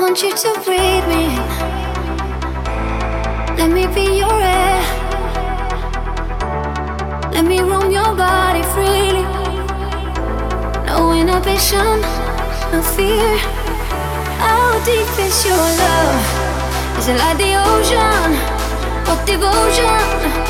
want you to breathe me. Let me be your air. Let me roam your body freely. No inhibition, no fear. How deep is your love? Is it like the ocean? What devotion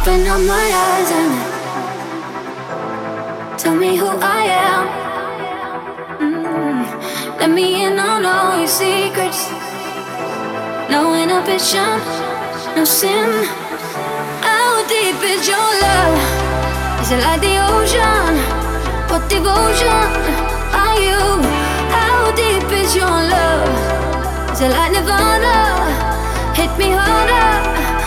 Open up my eyes and tell me who I am. Mm. Let me in on all your secrets. No inhibition, no sin. How deep is your love? Is it like the ocean? What devotion are you? How deep is your love? Is it like Nirvana? Hit me harder